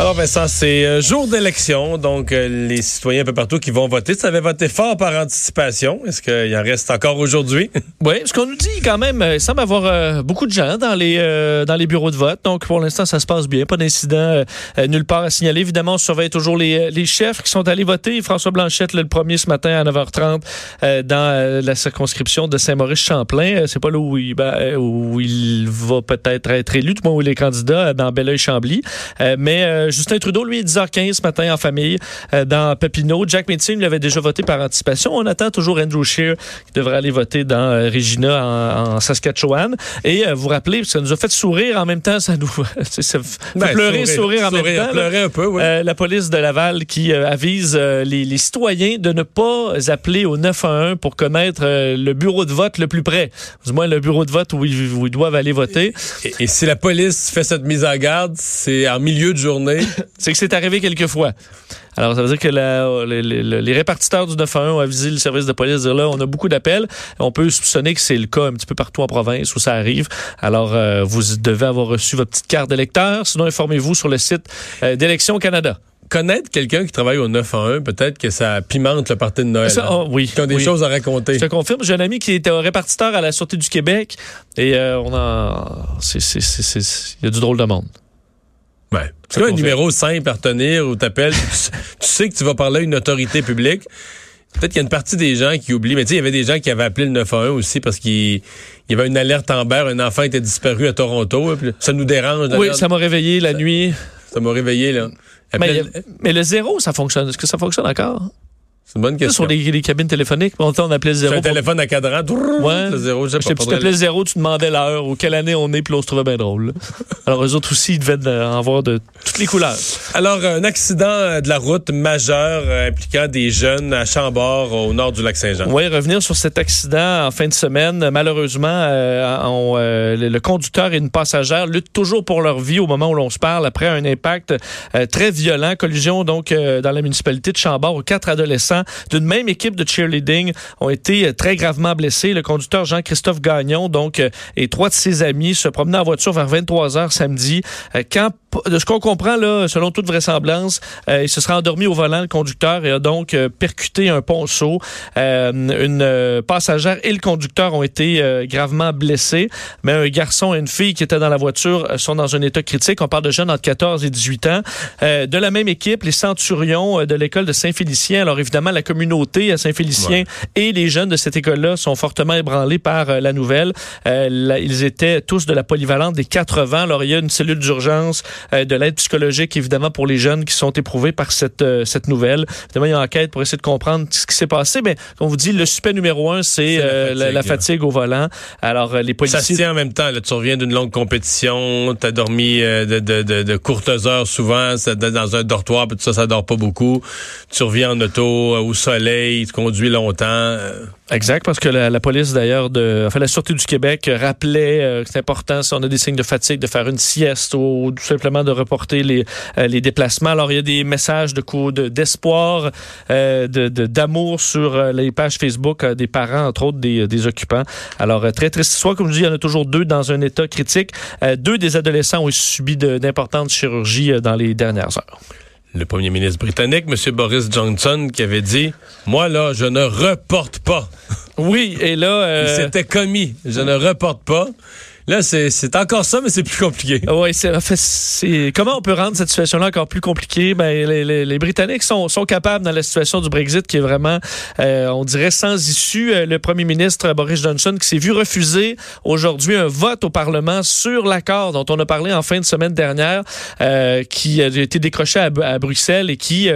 Alors Vincent, c'est euh, jour d'élection, donc euh, les citoyens un peu partout qui vont voter. Tu avais voté fort par anticipation. Est-ce qu'il en reste encore aujourd'hui? Oui, ce qu'on nous dit quand même, euh, il semble avoir beaucoup de gens dans les dans les bureaux de vote. Donc pour l'instant, ça se passe bien. Pas d'incident nulle part à signaler. Évidemment, on surveille toujours les, les chefs qui sont allés voter. François Blanchette, le premier ce matin à 9h30 euh, dans la circonscription de Saint-Maurice-Champlain. C'est pas là où il, ben, où il va peut-être être élu, le monde où il est candidat, dans Belleuil-Chambly. mais Justin Trudeau, lui, 10h15 ce matin en famille dans Papineau. Jack Metzing lui avait déjà voté par anticipation. On attend toujours Andrew Scheer qui devrait aller voter dans Regina en, en, Saskatchewan. Et euh, vous rappelez, ça nous a fait sourire en même temps, ça nous ça fait Ben, pleurer, sourire, en sourire, même temps. pleurer un peu, oui. Euh, la police de Laval qui euh, avise euh, les, les citoyens de ne pas appeler au 911 pour connaître euh, le bureau de vote le plus près. Du moins, le bureau de vote où ils, où ils doivent aller voter. Et, et si la police fait cette mise en garde, c'est en milieu de journée. C'est que c'est arrivé quelques fois. Alors, ça veut dire que la- les, les- les répartiteurs du 911 ont avisé le service de police, dire là, on a beaucoup d'appels. On peut soupçonner que c'est le cas un petit peu partout en province où ça arrive. Alors, euh, vous devez avoir reçu votre petite carte d'électeur. Sinon, informez-vous sur le site euh, d'Élections Canada. Connaître quelqu'un qui travaille au 911, peut-être que ça pimente le party de Noël. Ça, hein? oh, oui, Qui ont des oui. choses à raconter. Je te confirme, j'ai un ami qui était répartiteur à la Sûreté du Québec et euh, on en... Il y a du drôle de monde. Ouais. C'est un numéro simple à retenir où t'appelles, tu, tu sais que tu vas parler à une autorité publique. Peut-être qu'il y a une partie des gens qui oublient, mais tu sais, il y avait des gens qui avaient appelé le 911 aussi parce qu'il il y avait une alerte Amber, un enfant était disparu à Toronto. puis ça nous dérange. Oui, ça m'a réveillé la nuit. Ça m'a réveillé, là. Mais le zéro, ça fonctionne. Est-ce que ça fonctionne encore? C'est une bonne question. Sur les, les cabines téléphoniques, on, on appelait zéro. un pour- téléphone à cadran. Ouais. Zéro, je t'appelais zéro, tu demandais l'heure ou quelle année on est, puis là, on se trouvait bien drôle. Alors, eux autres aussi, ils devaient euh, en voir de toutes les couleurs. Alors, un accident euh, de la route majeur euh, impliquant des jeunes à Chambord, au nord du lac Saint-Jean. Oui, revenir sur cet accident en fin de semaine. Malheureusement, euh, on, euh, le, conducteur et une passagère luttent toujours pour leur vie au moment où l'on se parle après un impact euh, très violent. Collision donc dans la municipalité de Chambord où quatre adolescents d'une même équipe de cheerleading ont été euh, très gravement blessés. Le conducteur Jean-Christophe Gagnon donc euh, et trois de ses amis se promenaient en voiture vers 23 heures samedi. Euh, de ce qu'on comprend là, selon toute vraisemblance, euh, il se sera endormi au volant le conducteur et a donc euh, percuté un ponceau. Euh, une passagère et le conducteur ont été gravement blessés, mais un garçon et une fille qui étaient dans la voiture sont dans un état critique. On parle de jeunes entre 14 et 18 ans. De la même équipe, les centurions de l'école de Saint-Félicien. Alors évidemment, la communauté à Saint-Félicien et les jeunes de cette école-là sont fortement ébranlés par la nouvelle. Là, ils étaient tous de la polyvalente des 80. Alors il y a une cellule d'urgence, de l'aide psychologique évidemment pour les jeunes qui sont éprouvés par cette euh, cette nouvelle. Évidemment, il y a une enquête pour essayer de comprendre ce qui s'est passé. Mais comme on vous dit, le suspect numéro un, c'est euh, la, la fatigue, au volant. Alors euh, les Ça se policiers. tient en même temps. Là, tu reviens d'une longue compétition, t'as dormi euh, de, de, de, de courtes heures souvent, dans un dortoir, puis tout ça, ça dort pas beaucoup. Tu reviens en auto euh, au soleil, tu conduis longtemps. euh, Exact, parce que la, la police d'ailleurs de, enfin la sûreté du Québec euh, rappelait euh, que c'est important si on a des signes de fatigue de faire une sieste ou, ou tout simplement de reporter les, euh, les déplacements. Alors il y a des messages de coup d'espoir, euh, de de- d'amour sur euh, les pages Facebook des parents entre autres des, des occupants. Alors très triste histoire, comme je dis, il y en a toujours deux dans un état critique. Deux des adolescents ont subi d'importantes chirurgies dans les dernières heures. le premier ministre britannique, M. Boris Johnson, qui avait dit Moi, là, je ne reporte pas. Oui, et là, Il s'était commis. Je ne reporte pas. Là, c'est encore ça, mais c'est plus compliqué. Oui, c'est, comment on peut rendre cette situation-là encore plus compliquée? Ben, les, Britanniques sont, sont capables dans la situation du Brexit qui est vraiment, euh, on dirait, sans issue. Euh, Le Premier ministre Boris Johnson qui s'est vu refuser aujourd'hui un vote au Parlement sur l'accord dont on a parlé en fin de semaine dernière, euh, qui a été décroché à, Bruxelles et qui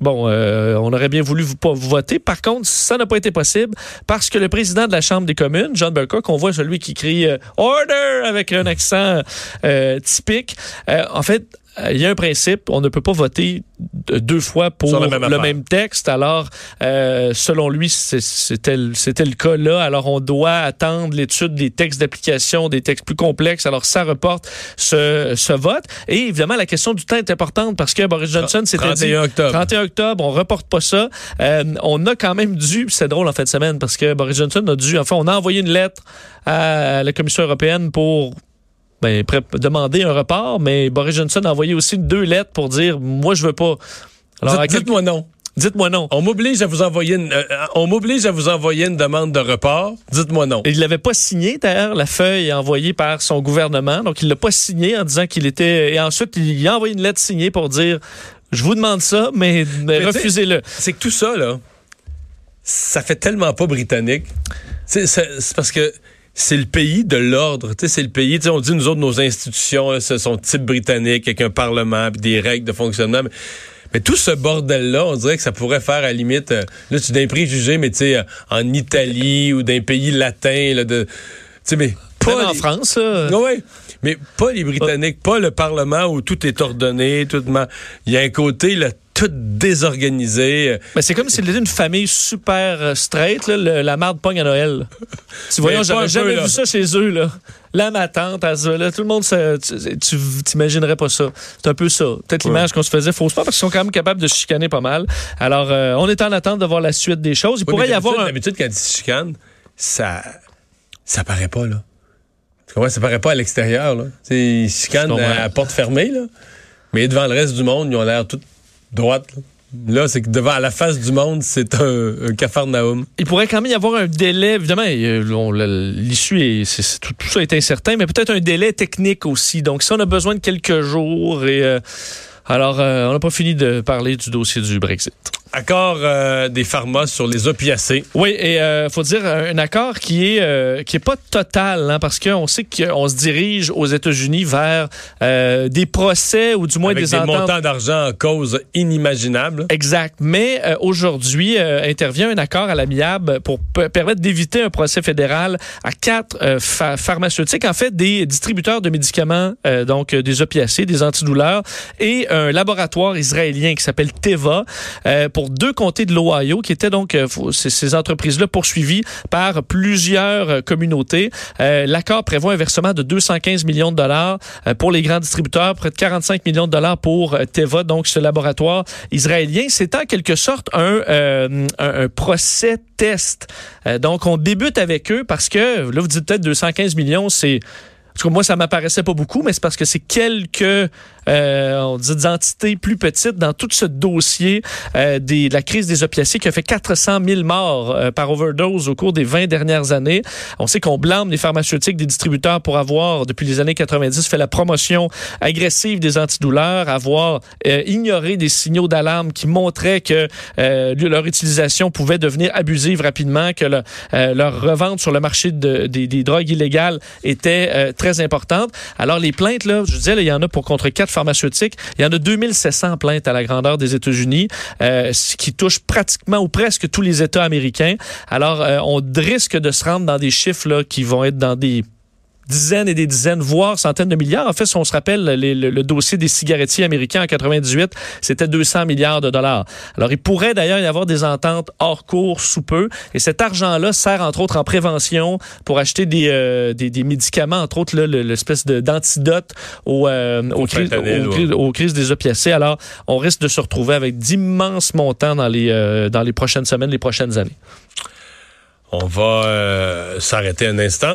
Bon, euh, on aurait bien voulu vous, vous voter. Par contre, ça n'a pas été possible parce que le président de la Chambre des communes, John Burke, qu'on voit celui qui crie euh, Order avec un accent euh, typique, euh, en fait, il y a un principe, on ne peut pas voter deux fois pour le même texte. Alors, euh, selon lui, c'était le c'était cas là. Alors, on doit attendre l'étude des textes d'application, des textes plus complexes. Alors, ça reporte ce, ce vote. Et évidemment, la question du temps est importante parce que Boris Johnson s'était dit 31 octobre. 31 octobre, on reporte pas ça. Euh, on a quand même dû, c'est drôle en fin de semaine parce que Boris Johnson a dû, enfin, on a envoyé une lettre à la Commission européenne pour ben, demander un report, mais Boris Johnson a envoyé aussi deux lettres pour dire moi je veux pas. Alors, Dites- Dites-moi non. dites-moi non. On m'oblige à vous envoyer une, euh, on m'oblige à vous envoyer une demande de report. Dites-moi non. Et Il l'avait pas signé d'ailleurs, la feuille envoyée par son gouvernement, donc il l'a pas signé en disant qu'il était. Et ensuite il a envoyé une lettre signée pour dire je vous demande ça, mais, mais refusez-le. C'est que tout ça, là, ça fait tellement pas britannique. C'est parce que c'est le pays de l'ordre. Tu sais, C'est le pays, tu sais, on dit, nous autres, nos institutions, là, ce sont type britannique, avec un parlement, puis des règles de fonctionnement. Mais, mais tout ce bordel-là, on dirait que ça pourrait faire à la limite, euh, là, tu d'un préjugé, mais tu sais, euh, en Italie ou d'un pays latin, là, de, tu sais, mais pas Même en les- France, ah ouais. Mais pas les Britanniques, pas le Parlement où tout est ordonné, tout Il y a un côté là, tout désorganisé. Mais c'est comme s'il était une famille super euh, straight, là, le- la marde pogne à Noël. Tu voyons, j'avais peu, jamais là. vu ça chez eux, là. Là, ma tante, elle là, tout le monde, se- tu t'imaginerais pas ça. C'est un peu ça. Peut-être l'image qu'on se faisait fausse pas parce qu'ils sont quand même capables de se chicaner pas mal. Alors, euh, on est en attente de voir la suite des choses. Il Oui, pourrait y avoir un... D'habitude, quand ils se chicanent, ça, ça paraît pas, là. Tu comprends? Ça paraît pas à l'extérieur, là. Tu sais, ils se chicanent comprends. à, porte fermée, là. Mais devant le reste du monde, ils ont l'air tout droite, là. C'est que devant la face du monde, c'est un, un cafarnaum. Il pourrait quand même y avoir un délai, évidemment, euh, l'issue est, tout, ça est incertain, mais peut-être un délai technique aussi. Donc, ça, on a besoin de quelques jours et euh, alors, euh, on n'a pas fini de parler du dossier du Brexit. Accord euh, des pharma sur les opiacés. Oui, et euh, faut dire un accord qui est euh, qui est pas total, hein, parce qu'on sait qu'on se dirige aux États-Unis vers euh, des procès ou du moins Avec des des ententes. montants d'argent en cause inimaginables. Exact. Mais euh, aujourd'hui, euh, intervient un accord à l'amiable pour permettre d'éviter un procès fédéral à quatre euh, pha- pharmaceutiques, en fait des distributeurs de médicaments, euh, donc euh, des opiacés, des antidouleurs, et un laboratoire israélien qui s'appelle Teva euh, deux comtés de l'Ohio, qui étaient donc euh, ces, entreprises-là poursuivies par plusieurs euh, communautés. Euh, L'accord prévoit un versement de 215 millions de dollars pour les grands distributeurs, près de 45 millions de dollars pour Teva, donc ce laboratoire israélien. C'est en quelque sorte un, un, procès test. Donc, on débute avec eux parce que, là, vous dites peut-être 215 millions, c'est... En tout cas, moi, ça m'apparaissait pas beaucoup, mais c'est parce que c'est quelques euh, on dit entités plus petites dans tout ce dossier euh, des, de la crise des opiacés qui a fait 400 000 morts euh, par overdose au cours des 20 dernières années. On sait qu'on blâme les pharmaceutiques, des distributeurs pour avoir, depuis les années 90, fait la promotion agressive des antidouleurs, avoir euh, ignoré des signaux d'alarme qui montraient que euh, leur utilisation pouvait devenir abusive rapidement, que le- euh, leur revente sur le marché de- des, des drogues illégales était très importante. Alors les plaintes, là, je disais, il y en a pour contre quatre pharmaceutiques. Il y en a 2700 plaintes à la grandeur des États-Unis, euh, ce qui touche pratiquement ou presque tous les États américains. Alors euh, on risque de se rendre dans des chiffres là, qui vont être dans des dizaines et des dizaines, voire centaines de milliards. En fait, si on se rappelle les- le, le dossier des cigarettiers américains en 98, c'était 200 milliards de dollars. Alors, il pourrait d'ailleurs y avoir des ententes hors cours sous peu. Et cet argent-là sert entre autres en prévention pour acheter des, euh, des, des médicaments, entre autres l'espèce d'antidote aux, euh, aux, aux aux crises des opiacés. Alors, on risque de se retrouver avec d'immenses montants dans les, euh, dans les prochaines semaines, les prochaines années. On va euh, s'arrêter un instant.